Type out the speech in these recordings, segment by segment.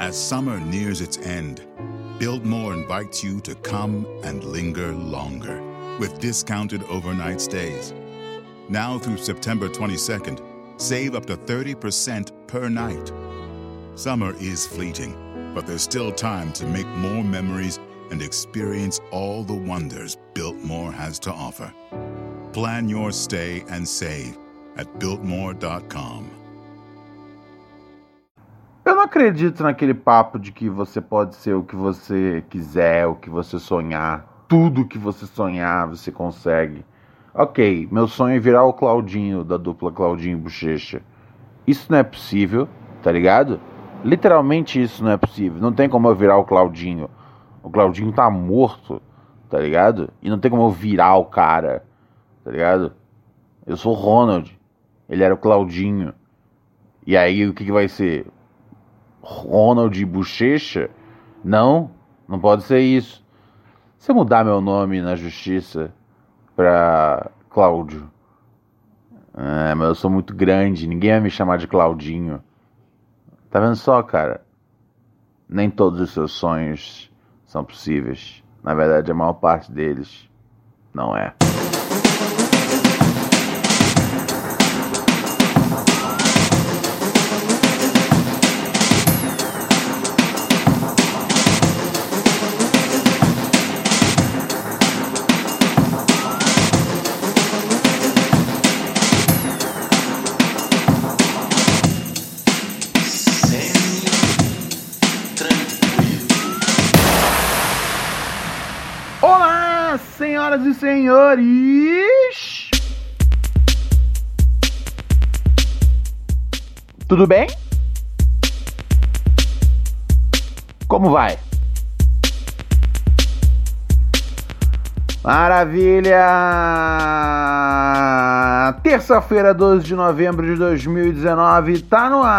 As summer nears its end, Biltmore invites you to come and linger longer with discounted overnight stays. Now through September 22nd, save up to 30% per night. Summer is fleeting, but there's still time to make more memories and experience all the wonders Biltmore has to offer. Plan your stay and save at Biltmore.com. Acredito naquele papo de que você pode ser o que você quiser, o que você sonhar. Tudo que você sonhar, você consegue. Ok, meu sonho é virar o Claudinho da dupla Claudinho Bochecha. Isso não é possível, tá ligado? Literalmente isso não é possível. Não tem como eu virar o Claudinho. O Claudinho tá morto, tá ligado? E não tem como eu virar o cara, tá ligado? Eu sou o Ronald. Ele era o Claudinho. E aí o que, que vai ser? Ronald Bochecha? Não, não pode ser isso. Se eu mudar meu nome na justiça pra Cláudio. É, mas eu sou muito grande, ninguém vai me chamar de Claudinho. Tá vendo só, cara? Nem todos os seus sonhos são possíveis. Na verdade, a maior parte deles não é. Tudo bem? Como vai? Maravilha! Terça-feira, 12 de novembro de 2019, tá no ar!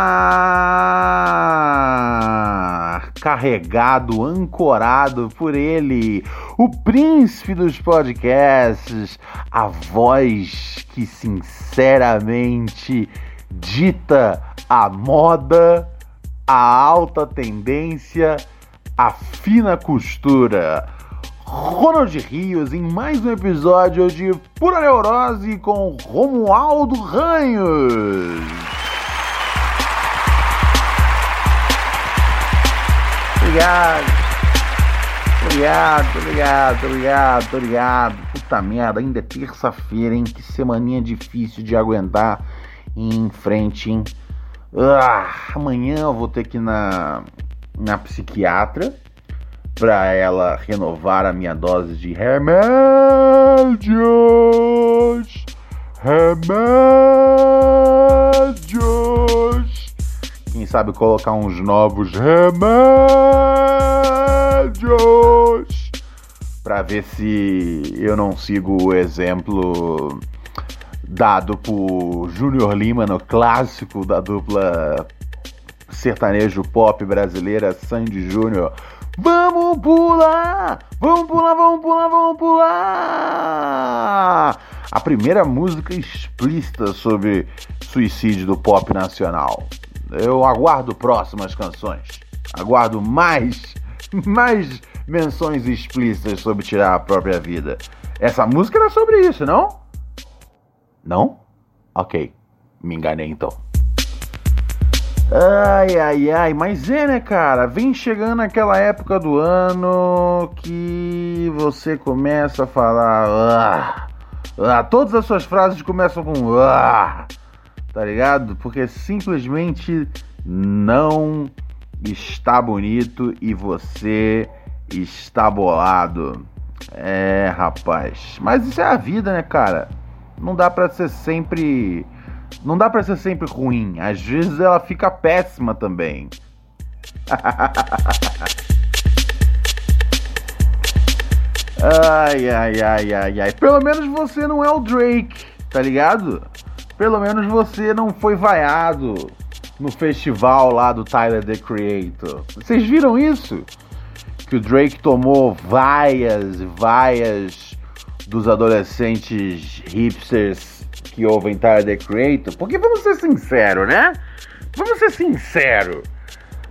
Carregado, ancorado por ele, o príncipe dos podcasts, a voz que sinceramente dita a moda, a alta tendência, a fina costura. Ronald Rios em mais um episódio de Pura Neurose com Romualdo Ranhos. Obrigado. Obrigado, obrigado, obrigado, obrigado. Puta merda, ainda é terça-feira, hein? Que semaninha difícil de aguentar em frente, hein? Ah, amanhã eu vou ter que ir na, na psiquiatra para ela renovar a minha dose de remédios. Remédios. Quem sabe colocar uns novos remédios para ver se eu não sigo o exemplo dado por Júnior Lima no clássico da dupla sertanejo pop brasileira Sandy Júnior. Vamos pular! Vamos pular, vamos pular, vamos pular! A primeira música explícita sobre suicídio do pop nacional. Eu aguardo próximas canções. Aguardo mais, mais menções explícitas sobre tirar a própria vida. Essa música era sobre isso, não? Não? Ok, me enganei então. Ai, ai, ai, mas é, né, cara? Vem chegando aquela época do ano que você começa a falar. Ah, ah, todas as suas frases começam com. Ah, tá ligado? Porque simplesmente não está bonito e você está bolado. É, rapaz. Mas isso é a vida, né, cara? Não dá pra ser sempre não dá para ser sempre ruim. Às vezes ela fica péssima também. ai, ai, ai, ai, ai. Pelo menos você não é o Drake, tá ligado? Pelo menos você não foi vaiado no festival lá do Tyler the Creator. Vocês viram isso? Que o Drake tomou vaias e vaias dos adolescentes hipsters que ouvem Tyler the Creator, porque vamos ser sinceros, né? Vamos ser sinceros.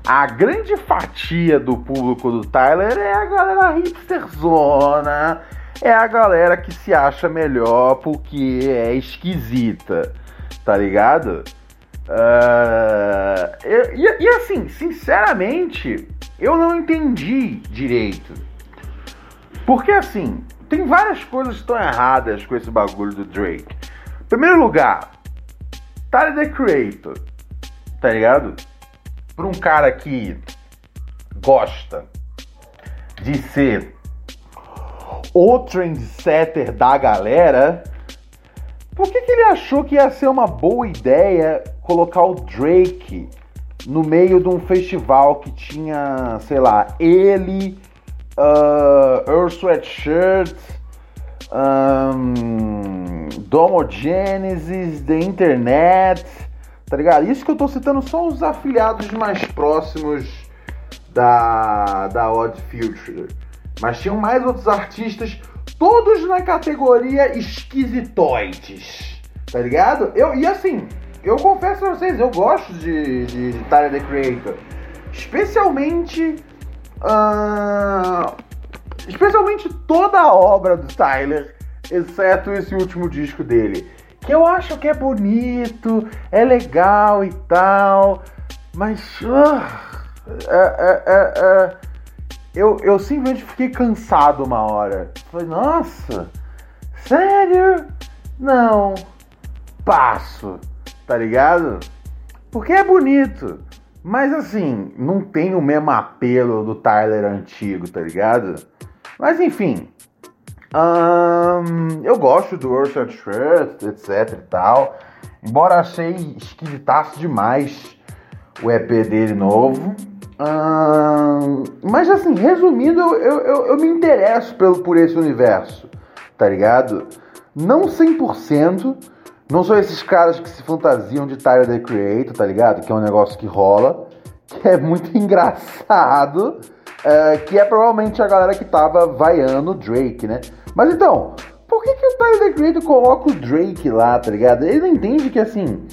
a grande fatia do público do Tyler é a galera hipsterzona, é a galera que se acha melhor porque é esquisita, tá ligado? Uh, e, e, assim, sinceramente, eu não entendi direito. Porque assim, tem várias coisas que estão erradas com esse bagulho do Drake. Em primeiro lugar, Tyler the Creator, tá ligado? Pra um cara que gosta de ser o trendsetter da galera, por que, que ele achou que ia ser uma boa ideia colocar o Drake no meio de um festival que tinha, sei lá, ele, uh, Earl Sweatshirt, um, Domo Genesis, The Internet, tá ligado? Isso que eu tô citando são os afiliados mais próximos da, da Odd Future. Mas tinham mais outros artistas, todos na categoria esquisitoides, tá ligado? Eu, e assim, eu confesso pra vocês, eu gosto de, de, de Tyler the Creator. Especialmente. Uh, especialmente toda a obra do Tyler, exceto esse último disco dele. Que eu acho que é bonito, é legal e tal, mas. Uh, é, eu, eu simplesmente fiquei cansado uma hora. Falei, nossa, sério? Não, passo tá ligado? Porque é bonito. Mas assim, não tem o mesmo apelo do Tyler antigo, tá ligado? Mas enfim. eu gosto do Worship Shirt, etc e tal. Embora achei esquisitaço demais o EP dele novo. mas assim, resumindo, eu, eu, eu me interesso pelo, por esse universo, tá ligado? Não 100%, não são esses caras que se fantasiam de Tyler the Creator, tá ligado? Que é um negócio que rola, que é muito engraçado, é, que é provavelmente a galera que tava vaiando Drake, né? Mas então, por que, que o Tyler the Creator coloca o Drake lá, tá ligado? Ele não entende que assim,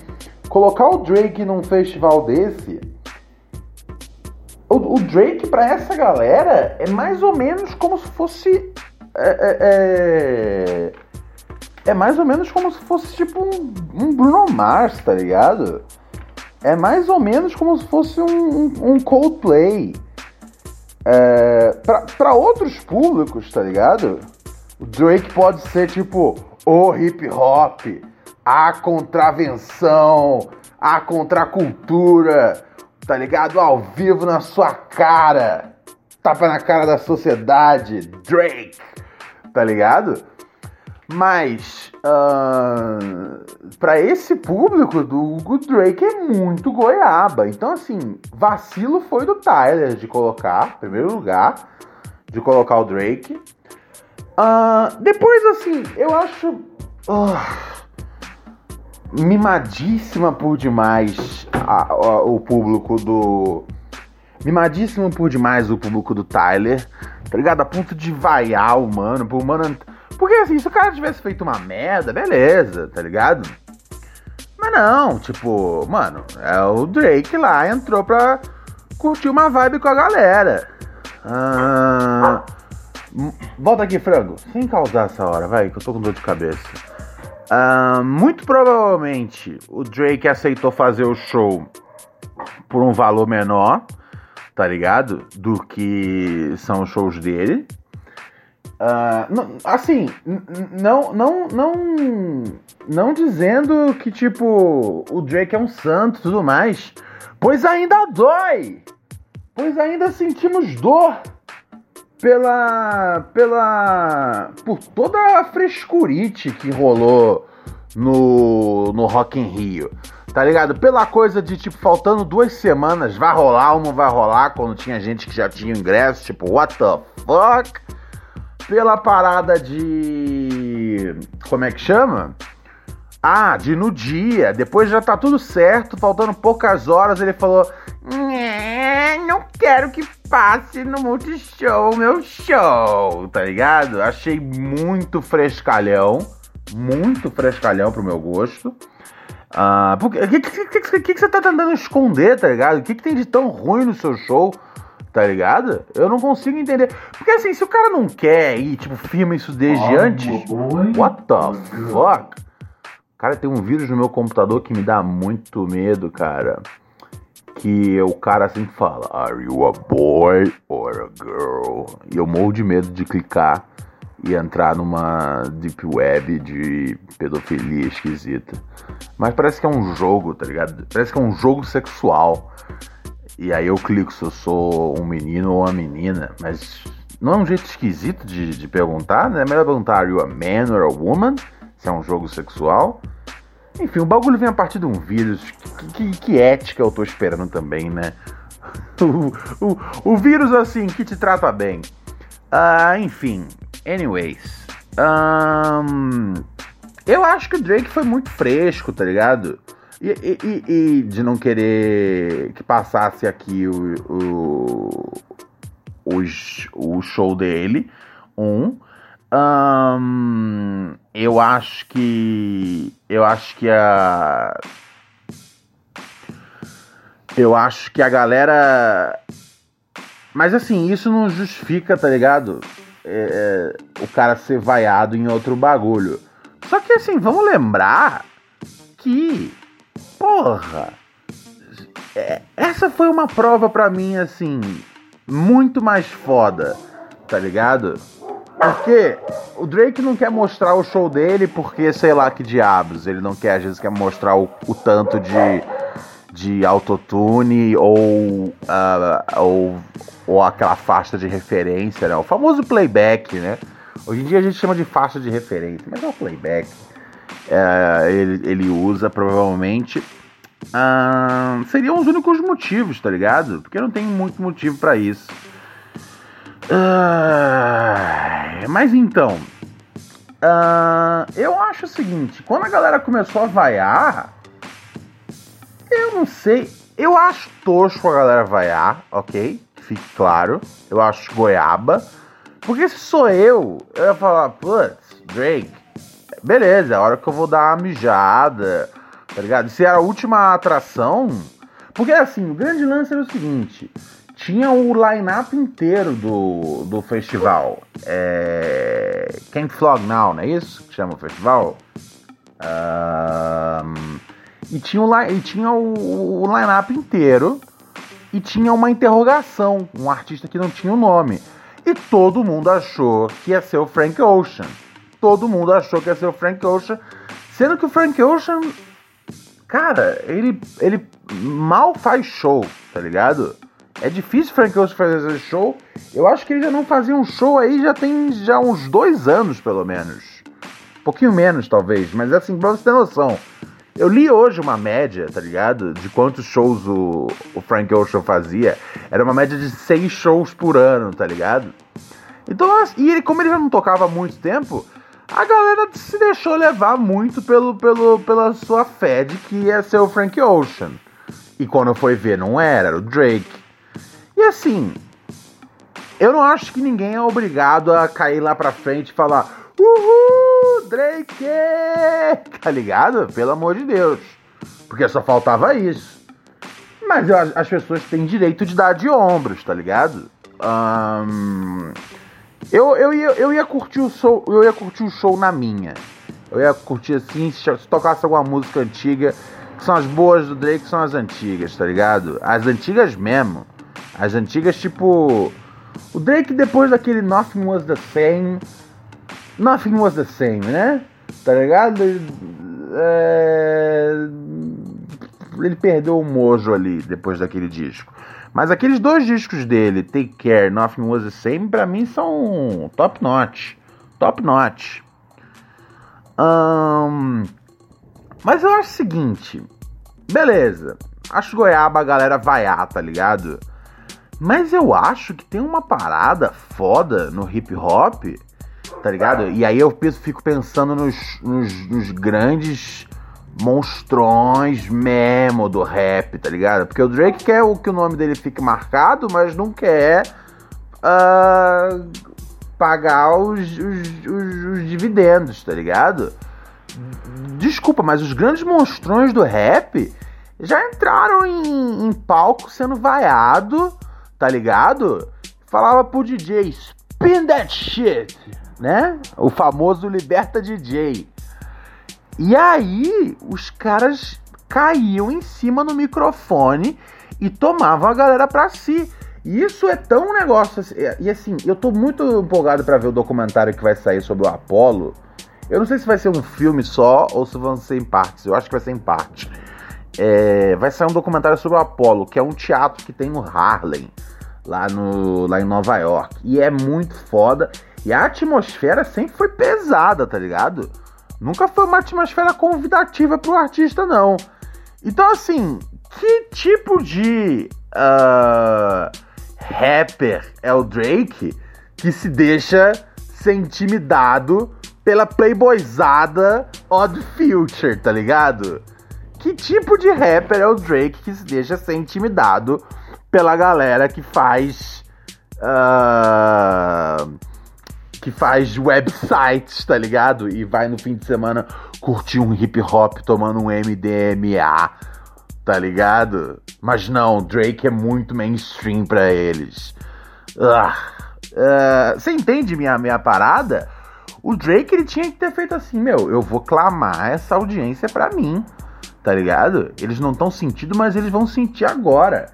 colocar o Drake num festival desse. O, o Drake, pra essa galera, é mais ou menos como se fosse. É, é, é mais ou menos como se fosse tipo um, um Bruno Mars, tá ligado? É mais ou menos como se fosse um, um, um Coldplay. É, para outros públicos, tá ligado? O Drake pode ser tipo o hip hop, a contravenção, a contracultura, tá ligado? Ao vivo na sua cara, tapa na cara da sociedade, Drake, tá ligado? Mas uh, para esse público do Hugo Drake é muito goiaba. Então, assim, vacilo foi do Tyler de colocar, em primeiro lugar, de colocar o Drake. Uh, depois, assim, eu acho. Uh, mimadíssima por demais a, a, o público do. Mimadíssimo por demais o público do Tyler, tá ligado? A ponto de vaiar o mano, pro mano porque assim, se o cara tivesse feito uma merda, beleza, tá ligado? Mas não, tipo, mano, é o Drake lá entrou pra curtir uma vibe com a galera. Ah, volta aqui, frango. Sem causar essa hora, vai, que eu tô com dor de cabeça. Ah, muito provavelmente o Drake aceitou fazer o show por um valor menor, tá ligado? Do que são os shows dele. Uh, assim, não, não, não, não dizendo que tipo o Drake é um santo e tudo mais, pois ainda dói, pois ainda sentimos dor pela, pela, por toda a frescurite que rolou no, no Rock in Rio, tá ligado? Pela coisa de tipo faltando duas semanas, vai rolar ou não vai rolar, quando tinha gente que já tinha ingresso, tipo what the fuck pela parada de. Como é que chama? Ah, de no dia. Depois já tá tudo certo, faltando poucas horas, ele falou: Não quero que passe no Multishow meu show, tá ligado? Achei muito frescalhão. Muito frescalhão pro meu gosto. Ah, o que, que, que, que, você tá tentando esconder, tá ligado? O que, que tem de tão ruim no seu show, tá ligado? Eu não consigo entender. Porque assim, se o cara não quer ir, tipo, firma isso desde oh, antes. Boy. What the fuck? Cara, tem um vírus no meu computador que me dá muito medo, cara. Que o cara assim fala: Are you a boy or a girl? E eu morro de medo de clicar e entrar numa deep web de pedofilia esquisita. Mas parece que é um jogo, tá ligado? Parece que é um jogo sexual. E aí eu clico se eu sou um menino ou uma menina. Mas não é um jeito esquisito de, de perguntar, né? É melhor perguntar: Are you a man or a woman? Se é um jogo sexual. Enfim, o bagulho vem a partir de um vírus. Que, que, que ética eu tô esperando também, né? O, o, o vírus, assim, que te trata bem. Uh, enfim, anyways. Um, eu acho que o Drake foi muito fresco, tá ligado? E, e, e, de não querer que passasse aqui o, o, o, o show dele. Um. um. Eu acho que. Eu acho que a. Eu acho que a galera mas assim, isso não justifica, tá ligado? É, é, o cara ser vaiado em outro bagulho. Só que assim, vamos lembrar que, porra, é, essa foi uma prova pra mim, assim, muito mais foda, tá ligado? Porque o Drake não quer mostrar o show dele porque, sei lá que diabos, ele não quer, às vezes, quer mostrar o, o tanto de de autotune ou, uh, ou, ou aquela faixa de referência, né? O famoso playback, né? Hoje em dia a gente chama de faixa de referência, mas é o playback. É, ele, ele usa provavelmente. Uh, seriam os únicos motivos, tá ligado? Porque não tem muito motivo para isso. Uh, mas então, uh, eu acho o seguinte: quando a galera começou a vaiar, eu não sei. Eu acho tosco a galera vaiar, ok? Fique claro. Eu acho goiaba. Porque se sou eu, eu ia falar, putz, Drake, beleza, é a hora que eu vou dar uma mijada, tá ligado? Se era a última atração. Porque assim, o grande lance era o seguinte: tinha o line-up inteiro do, do festival. É. Can't Flog Now, não é isso que chama o festival? Um, e tinha o, e tinha o, o line-up inteiro. E tinha uma interrogação, um artista que não tinha o um nome. E todo mundo achou que ia ser o Frank Ocean. Todo mundo achou que ia ser o Frank Ocean. Sendo que o Frank Ocean, cara, ele, ele mal faz show, tá ligado? É difícil o Frank Ocean fazer show. Eu acho que ele já não fazia um show aí já tem já uns dois anos, pelo menos. Um pouquinho menos, talvez. Mas assim, pra você ter noção. Eu li hoje uma média, tá ligado? De quantos shows o, o Frank Ocean fazia. Era uma média de seis shows por ano, tá ligado? Então, e ele, como ele já não tocava há muito tempo, a galera se deixou levar muito pelo, pelo, pela sua fé de que ia ser o Frank Ocean. E quando foi ver, não era, era o Drake. E assim, eu não acho que ninguém é obrigado a cair lá pra frente e falar: Uhul, Drake! Tá ligado? Pelo amor de Deus. Porque só faltava isso. Mas eu, as pessoas têm direito de dar de ombros, tá ligado? Um, eu, eu, ia, eu ia curtir o show, eu ia curtir o show na minha. Eu ia curtir assim, se, se tocasse alguma música antiga, que são as boas do Drake, são as antigas, tá ligado? As antigas mesmo. As antigas, tipo. O Drake, depois daquele Nothing Was the Same, Nothing was the same, né? Tá ligado? É... Ele perdeu o mojo ali depois daquele disco. Mas aqueles dois discos dele, Take Care, Nothing Was the Same, pra mim são top notch. Top notch. Um... Mas eu acho o seguinte. Beleza. Acho goiaba a galera vaiar, tá ligado? Mas eu acho que tem uma parada foda no hip hop tá ligado? E aí eu fico pensando nos, nos, nos, grandes monstrões mesmo do rap, tá ligado? Porque o Drake quer o que o nome dele fique marcado, mas não quer uh, pagar os, os, os, os, dividendos, tá ligado? Desculpa, mas os grandes monstrões do rap já entraram em, em palco sendo vaiado, tá ligado? Falava pro DJ, spin that shit, né? O famoso Liberta DJ. E aí, os caras caíam em cima no microfone e tomavam a galera pra si. E isso é tão negócio. Assim, e assim, eu tô muito empolgado para ver o documentário que vai sair sobre o Apollo. Eu não sei se vai ser um filme só ou se vão ser em partes. Eu acho que vai ser em parte. É, vai sair um documentário sobre o Apollo, que é um teatro que tem no Harlem, lá, no, lá em Nova York. E é muito foda. E a atmosfera sempre foi pesada, tá ligado? Nunca foi uma atmosfera convidativa pro artista, não. Então, assim, que tipo de uh, rapper é o Drake que se deixa ser intimidado pela playboyzada Odd Future, tá ligado? Que tipo de rapper é o Drake que se deixa ser intimidado pela galera que faz. Uh, que faz websites, tá ligado? E vai no fim de semana curtir um hip hop tomando um MDMA, tá ligado? Mas não, Drake é muito mainstream pra eles. Uh, você entende minha, minha parada? O Drake ele tinha que ter feito assim, meu, eu vou clamar essa audiência pra mim tá ligado? Eles não estão sentindo, mas eles vão sentir agora.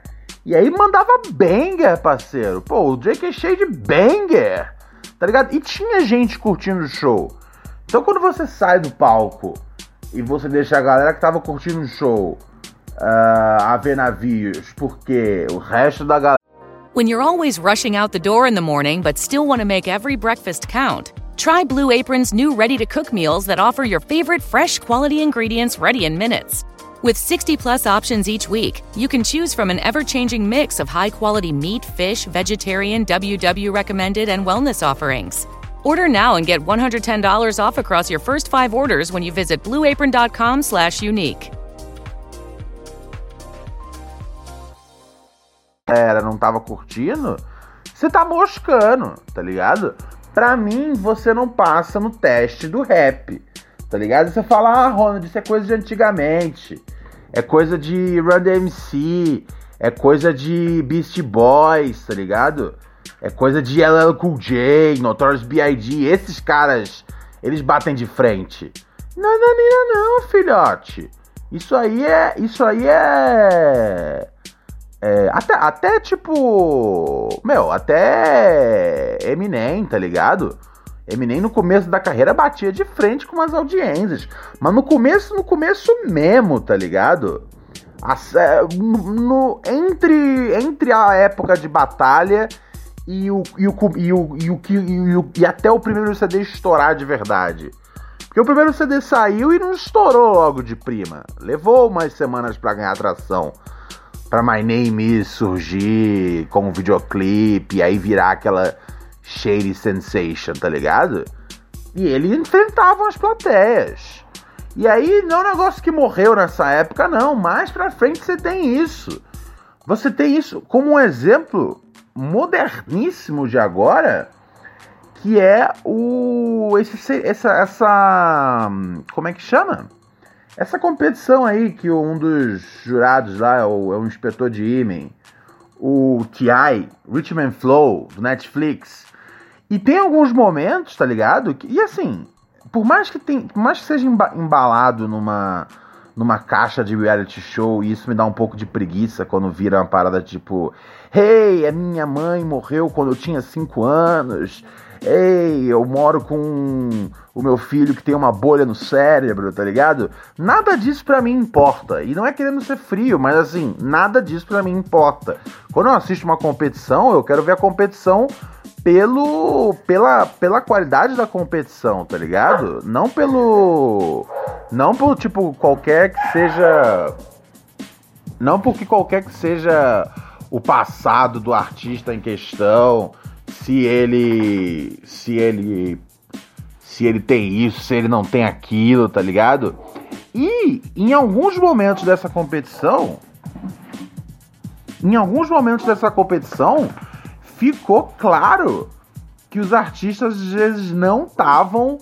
E aí mandava banger, parceiro. Pô, o Drake é cheio de banger, tá ligado? E tinha gente curtindo o show. Então quando você sai do palco e você deixa a galera que tava curtindo o show uh, a ver navios, porque o resto da galera. When you're always rushing out the door in the morning, but still want to make every breakfast count. Try Blue Apron's new ready to cook meals that offer your favorite fresh quality ingredients ready in minutes. With 60 plus options each week, you can choose from an ever changing mix of high quality meat, fish, vegetarian, WW recommended, and wellness offerings. Order now and get $110 off across your first five orders when you visit blueapron.com slash unique. Era, não tava curtindo? Você tá moscando, tá ligado? Pra mim, você não passa no teste do rap, tá ligado? Você fala, ah, Ronald, isso é coisa de antigamente, é coisa de Run DMC, é coisa de Beast Boys, tá ligado? É coisa de LL Cool J, Notorious B.I.G., esses caras, eles batem de frente. Não, não, não, não, filhote. Isso aí é, isso aí é é, até, até tipo. Meu, até Eminem, tá ligado? Eminem no começo da carreira batia de frente com as audiências. Mas no começo, no começo mesmo, tá ligado? É, no, entre, entre a época de batalha e, o, e, o, e, o, e, até o primeiro CD estourar de verdade. Porque o primeiro CD saiu e não estourou logo de prima. Levou umas semanas para ganhar atração para My Name surgir como videoclipe e aí virar aquela shady sensation, tá ligado? E ele enfrentavam as plateias. E aí não é um negócio que morreu nessa época, não. Mais pra frente você tem isso. Você tem isso como um exemplo moderníssimo de agora, que é o. Esse, essa, essa. Como é que chama? Essa competição aí que um dos jurados lá é, o, é o inspetor de Imen, o T.I., Richmond Flow, do Netflix. E tem alguns momentos, tá ligado? Que, e assim, por mais que, tem, por mais que seja embalado numa, numa caixa de reality show, e isso me dá um pouco de preguiça quando vira uma parada tipo: Hey, a minha mãe morreu quando eu tinha 5 anos. Ei, eu moro com o meu filho que tem uma bolha no cérebro, tá ligado? Nada disso pra mim importa. E não é querendo ser frio, mas assim, nada disso pra mim importa. Quando eu assisto uma competição, eu quero ver a competição pelo pela, pela qualidade da competição, tá ligado? Não pelo não por tipo qualquer que seja não porque qualquer que seja o passado do artista em questão, se ele se ele se ele tem isso, se ele não tem aquilo, tá ligado? E em alguns momentos dessa competição, em alguns momentos dessa competição, ficou claro que os artistas às vezes não estavam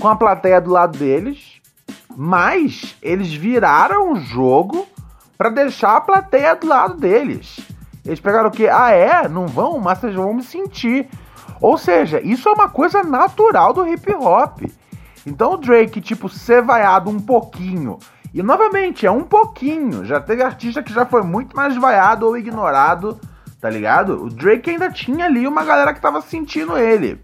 com a plateia do lado deles Mas eles viraram o jogo para deixar a plateia do lado deles. Eles pegaram o quê? Ah, é? Não vão? Mas vocês vão me sentir. Ou seja, isso é uma coisa natural do hip hop. Então o Drake, tipo, ser vaiado um pouquinho. E novamente, é um pouquinho. Já teve artista que já foi muito mais vaiado ou ignorado, tá ligado? O Drake ainda tinha ali uma galera que tava sentindo ele.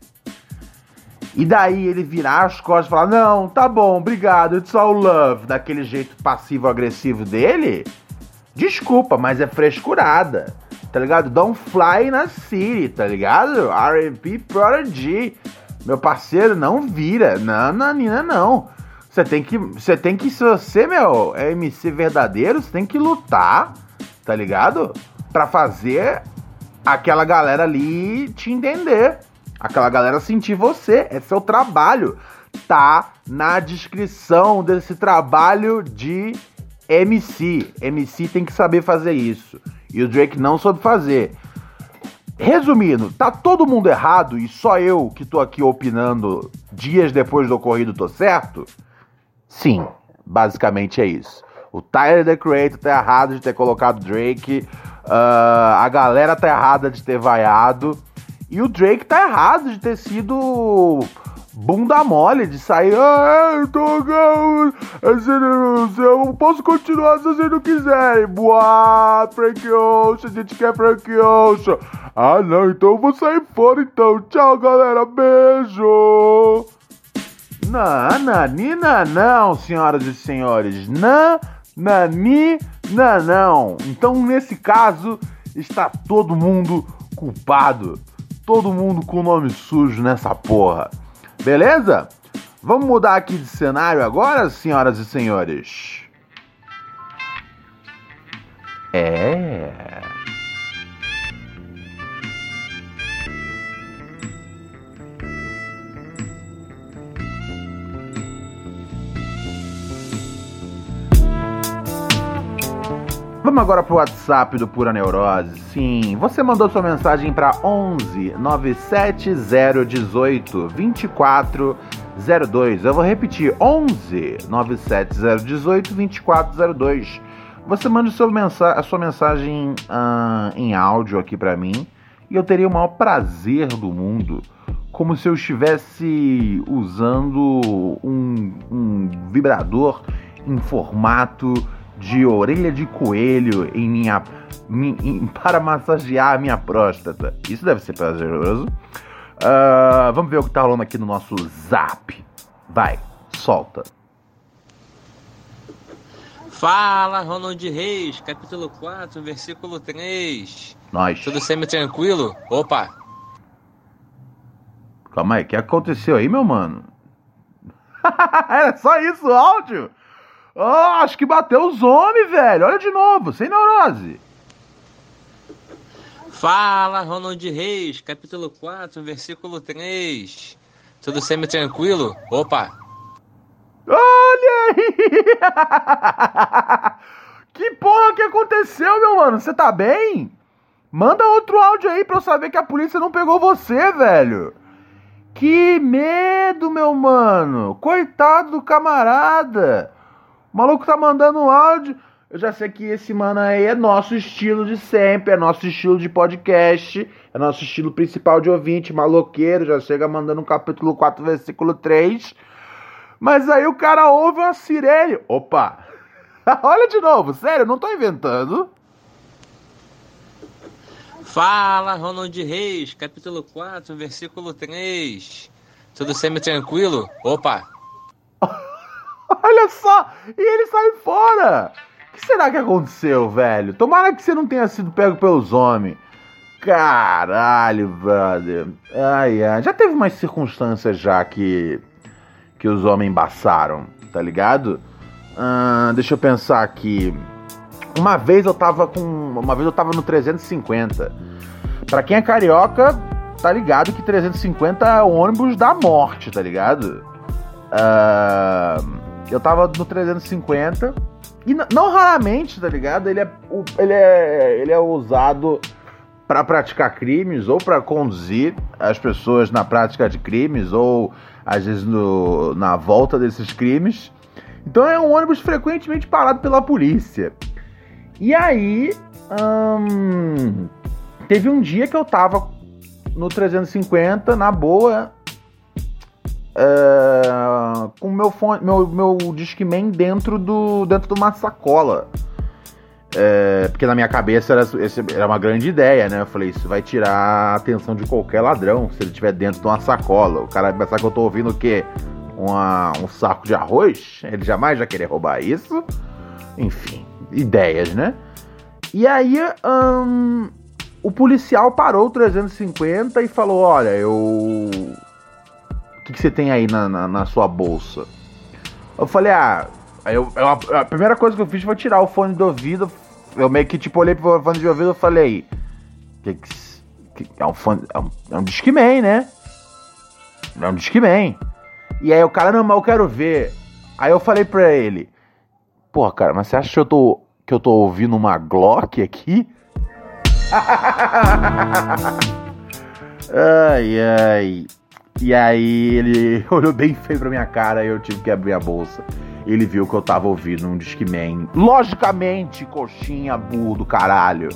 E daí ele virar as costas e falar: Não, tá bom, obrigado, it's all love, daquele jeito passivo-agressivo dele. Desculpa, mas é frescurada, tá ligado? Don't fly na city, tá ligado? RP Prodigy. Meu parceiro, não vira. Não, Nanina, não. Você tem que. Você tem que. Se você, meu, é MC verdadeiro, você tem que lutar, tá ligado? Pra fazer aquela galera ali te entender. Aquela galera sentir você. É seu trabalho. Tá na descrição desse trabalho de MC. MC tem que saber fazer isso. E o Drake não soube fazer. Resumindo, tá todo mundo errado e só eu que tô aqui opinando dias depois do ocorrido tô certo? Sim, basicamente é isso. O Tyler The Creator tá errado de ter colocado Drake, uh, a galera tá errada de ter vaiado, e o Drake tá errado de ter sido bunda mole de sair. Ah, eu tô. Eu posso continuar se vocês não quiserem. Boa, Frank Ocean, a gente quer Frank Ocean. Ah, não, então eu vou sair fora então. Tchau, galera, beijo. Não, nanina não, senhoras e senhores. Não, nani, não, não. Então, nesse caso, está todo mundo culpado. Todo mundo com nome sujo nessa porra. Beleza? Vamos mudar aqui de cenário agora, senhoras e senhores? É. Vamos agora pro WhatsApp do Pura Neurose. Sim, você mandou sua mensagem para 11 97018 2402. Eu vou repetir: 11 97018 2402. Você manda a sua mensagem uh, em áudio aqui para mim e eu teria o maior prazer do mundo, como se eu estivesse usando um, um vibrador em formato de orelha de coelho em minha, em, para massagear a minha próstata. Isso deve ser prazeroso. Uh, vamos ver o que tá rolando aqui no nosso zap. Vai, solta. Fala, Ronald Reis, capítulo 4, versículo 3. Nós. Tudo semi-tranquilo? Opa! Calma aí, o que aconteceu aí, meu mano? Era só isso o áudio? Oh, acho que bateu os homens, velho. Olha de novo, sem neurose. Fala, Ronald Reis, capítulo 4, versículo 3. Tudo semi-tranquilo? Opa! Olha aí! que porra que aconteceu, meu mano? Você tá bem? Manda outro áudio aí pra eu saber que a polícia não pegou você, velho. Que medo, meu mano. Coitado do camarada. O maluco tá mandando um áudio. Eu já sei que esse mano aí é nosso estilo de sempre, é nosso estilo de podcast, é nosso estilo principal de ouvinte, maloqueiro, já chega mandando um capítulo 4, versículo 3. Mas aí o cara ouve uma sirene. Opa! Olha de novo, sério, não tô inventando. Fala, Ronald Reis, capítulo 4, versículo 3. Tudo semi-tranquilo? Opa! Olha só! E ele sai fora! O que será que aconteceu, velho? Tomara que você não tenha sido pego pelos homens. Caralho, brother. Ai, ai. Já teve umas circunstâncias já que. que os homens embaçaram, tá ligado? Ah, deixa eu pensar aqui. Uma vez eu tava com. Uma vez eu tava no 350. Pra quem é carioca, tá ligado que 350 é o ônibus da morte, tá ligado? Ah eu tava no 350. E não raramente, tá ligado? Ele é, ele é, ele é usado para praticar crimes ou para conduzir as pessoas na prática de crimes ou às vezes no, na volta desses crimes. Então é um ônibus frequentemente parado pela polícia. E aí, hum, teve um dia que eu tava no 350, na boa, uh, com meu fone, meu, meu Discman dentro, do, dentro de uma sacola. É, porque na minha cabeça era, era uma grande ideia, né? Eu falei, isso vai tirar a atenção de qualquer ladrão se ele estiver dentro de uma sacola. O cara vai pensar que eu tô ouvindo o quê? Uma, um saco de arroz? Ele jamais vai querer roubar isso. Enfim, ideias, né? E aí, hum, o policial parou o 350 e falou: Olha, eu. Que, que você tem aí na, na, na, sua bolsa? Eu falei: Ah. Eu, eu, a primeira coisa que eu fiz foi tirar o fone do ouvido, eu meio que tipo olhei pro fone de ouvido e falei. Que, que, é um fone. É um, é um Discman, né? É um Discman. E aí o cara, não, mas eu quero ver. Aí eu falei pra ele. Porra, cara, mas você acha que eu tô. que eu tô ouvindo uma Glock aqui? ai, ai. E aí ele olhou bem feio pra minha cara e eu tive que abrir a bolsa ele viu que eu tava ouvindo um Discman. Logicamente, coxinha, burro do caralho.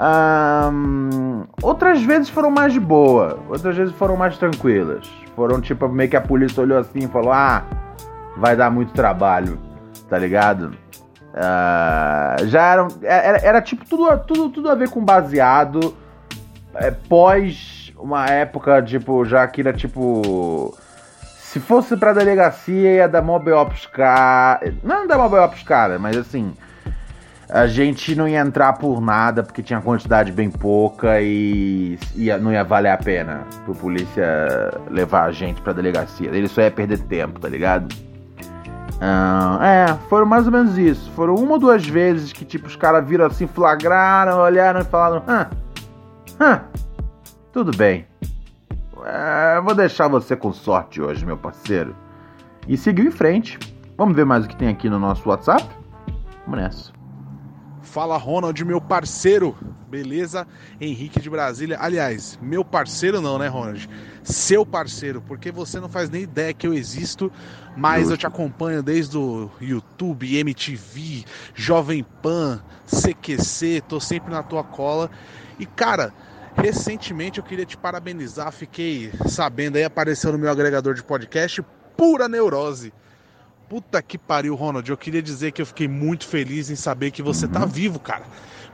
Um, outras vezes foram mais de boa, outras vezes foram mais tranquilas. Foram tipo, meio que a polícia olhou assim e falou: Ah, vai dar muito trabalho, tá ligado? Uh, já era, era, era, tipo tudo, tudo, tudo a ver com baseado. É, pós uma época, tipo, já que era tipo se fosse pra delegacia, ia dar mó B.O. pros caras. Não dar mó B.O. pros caras, mas assim. A gente não ia entrar por nada, porque tinha quantidade bem pouca e ia, não ia valer a pena pro polícia levar a gente pra delegacia. Ele só ia perder tempo, tá ligado? Uh, é, foram mais ou menos isso. Foram uma ou duas vezes que, tipo, os caras viram assim, flagraram, olharam e falaram: Hã, hã, tudo bem. É, vou deixar você com sorte hoje, meu parceiro. E seguiu em frente. Vamos ver mais o que tem aqui no nosso WhatsApp? Vamos nessa. Fala Ronald, meu parceiro. Beleza? Henrique de Brasília. Aliás, meu parceiro não, né, Ronald? Seu parceiro, porque você não faz nem ideia que eu existo, mas Justo. eu te acompanho desde o YouTube, MTV, Jovem Pan, CQC, tô sempre na tua cola. E cara, Recentemente eu queria te parabenizar, fiquei sabendo aí, apareceu no meu agregador de podcast, pura neurose. Puta que pariu, Ronald. Eu queria dizer que eu fiquei muito feliz em saber que você tá uhum. vivo, cara.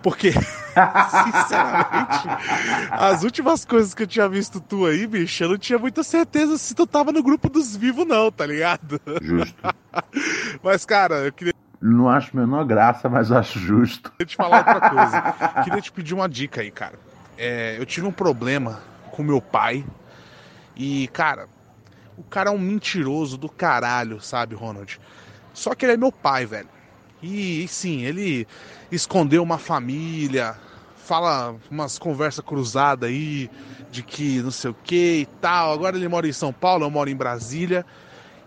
Porque, sinceramente, as últimas coisas que eu tinha visto tu aí, bicho, eu não tinha muita certeza se tu tava no grupo dos vivos, não, tá ligado? Justo. mas, cara, eu queria. Não acho menor graça, mas acho justo. Queria te falar outra coisa. queria te pedir uma dica aí, cara é, eu tive um problema com meu pai. E, cara, o cara é um mentiroso do caralho, sabe, Ronald? Só que ele é meu pai, velho. E, e sim, ele escondeu uma família, fala umas conversas cruzadas aí, de que não sei o que e tal. Agora ele mora em São Paulo, eu moro em Brasília.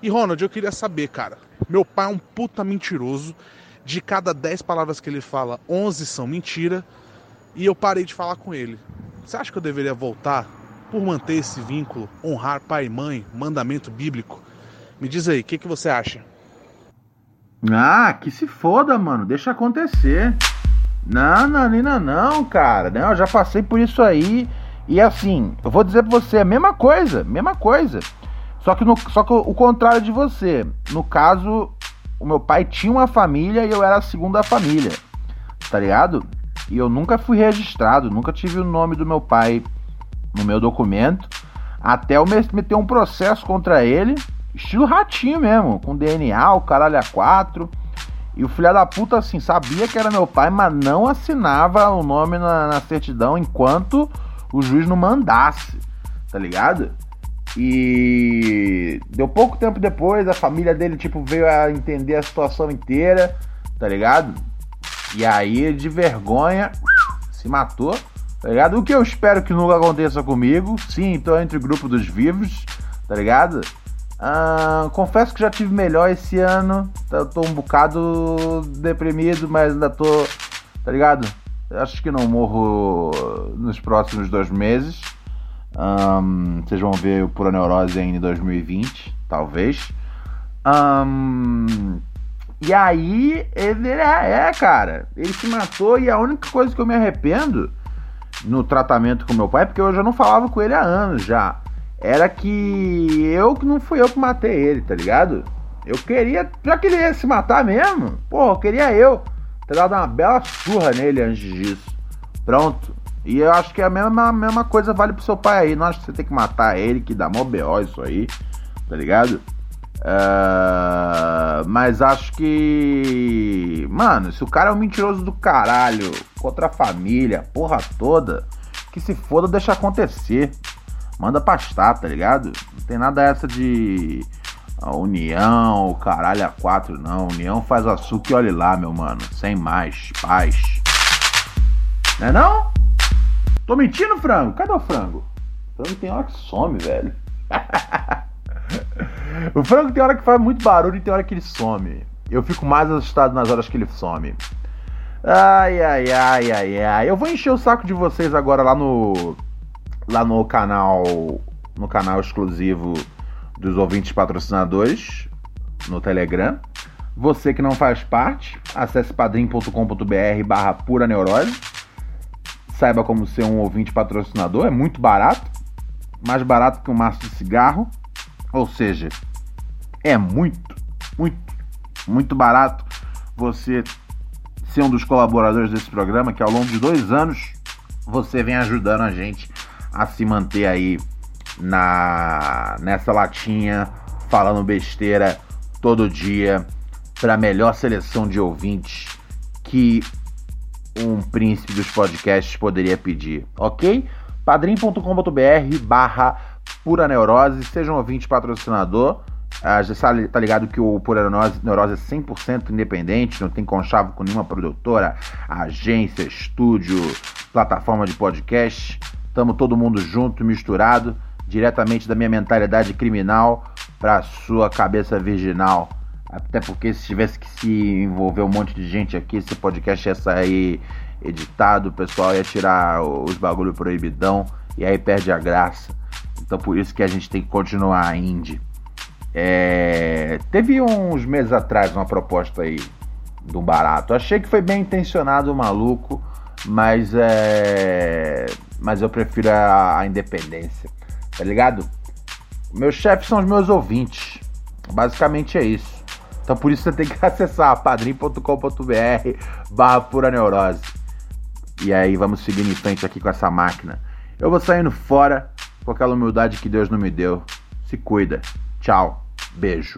E, Ronald, eu queria saber, cara. Meu pai é um puta mentiroso. De cada 10 palavras que ele fala, 11 são mentira e eu parei de falar com ele. Você acha que eu deveria voltar por manter esse vínculo, honrar pai e mãe, mandamento bíblico? Me diz aí, o que, que você acha? Ah, que se foda, mano. Deixa acontecer. Não, não, não, cara. Não, eu já passei por isso aí. E assim, eu vou dizer pra você, a mesma coisa, mesma coisa. Só que, no, só que o contrário de você. No caso, o meu pai tinha uma família e eu era a segunda família. Tá ligado? E eu nunca fui registrado, nunca tive o nome do meu pai no meu documento. Até eu meter um processo contra ele, estilo ratinho mesmo, com DNA, o caralho a quatro. E o filho da puta, assim, sabia que era meu pai, mas não assinava o nome na, na certidão enquanto o juiz não mandasse, tá ligado? E deu pouco tempo depois, a família dele, tipo, veio a entender a situação inteira, tá ligado? E aí, de vergonha, se matou. Tá ligado? O que eu espero que nunca aconteça comigo. Sim, tô entre o grupo dos vivos, tá ligado? Ah, confesso que já tive melhor esse ano. Tô, tô um bocado deprimido, mas ainda tô. Tá ligado? Acho que não morro nos próximos dois meses. Um, vocês vão ver o Pura Neurose em 2020, talvez. Um, e aí, ele é, é, cara, ele se matou e a única coisa que eu me arrependo no tratamento com meu pai, porque eu já não falava com ele há anos já, era que eu que não fui eu que matei ele, tá ligado? Eu queria, já que ele ia se matar mesmo, porra, eu queria eu ter dado uma bela surra nele antes disso. Pronto. E eu acho que a mesma, a mesma coisa vale pro seu pai aí. Não acho que você tem que matar ele, que dá mó B.O. isso aí, tá ligado? Uh, mas acho que. Mano, se o cara é um mentiroso do caralho contra a família, porra toda, que se foda, deixa acontecer. Manda pastar, tá ligado? Não tem nada essa de. A União, o caralho a quatro, não. União faz açúcar e olhe lá, meu mano. Sem mais, paz. Não é não? Tô mentindo, frango? Cadê o frango? O frango tem hora que some, velho. o frango tem hora que faz muito barulho e tem hora que ele some. Eu fico mais assustado nas horas que ele some. Ai, ai, ai, ai, ai. Eu vou encher o saco de vocês agora lá no. Lá no canal. No canal exclusivo dos ouvintes patrocinadores. No Telegram. Você que não faz parte, acesse padrim.com.br barra pura neurose saiba como ser um ouvinte patrocinador, é muito barato, mais barato que um maço de cigarro, ou seja, é muito, muito, muito barato você ser um dos colaboradores desse programa, que ao longo de dois anos você vem ajudando a gente a se manter aí na nessa latinha falando besteira todo dia para a melhor seleção de ouvintes que um príncipe dos podcasts poderia pedir, ok? padrim.com.br barra Pura Neurose, seja um ouvinte patrocinador. Ah, já tá ligado que o Pura Neurose, é 100% independente, não tem conchavo com nenhuma produtora, agência, estúdio, plataforma de podcast. Estamos todo mundo junto, misturado, diretamente da minha mentalidade criminal para sua cabeça virginal. Até porque se tivesse que se envolver um monte de gente aqui, esse podcast ia sair editado, o pessoal ia tirar os bagulho proibidão e aí perde a graça. Então por isso que a gente tem que continuar indie. É... Teve uns meses atrás uma proposta aí do barato. Achei que foi bem intencionado o maluco, mas é. Mas eu prefiro a, a independência. Tá ligado? Meus chefes são os meus ouvintes. Basicamente é isso. Então por isso você tem que acessar padrim.com.br barra pura neurose. E aí vamos seguindo em frente aqui com essa máquina. Eu vou saindo fora com aquela humildade que Deus não me deu. Se cuida. Tchau. Beijo.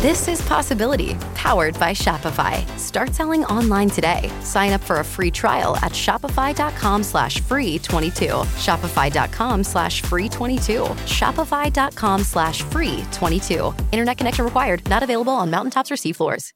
This is Possibility, powered by Shopify. Start selling online today. Sign up for a free trial at shopify.com slash free 22. Shopify.com slash free 22. Shopify.com slash free 22. Internet connection required. Not available on mountaintops or seafloors.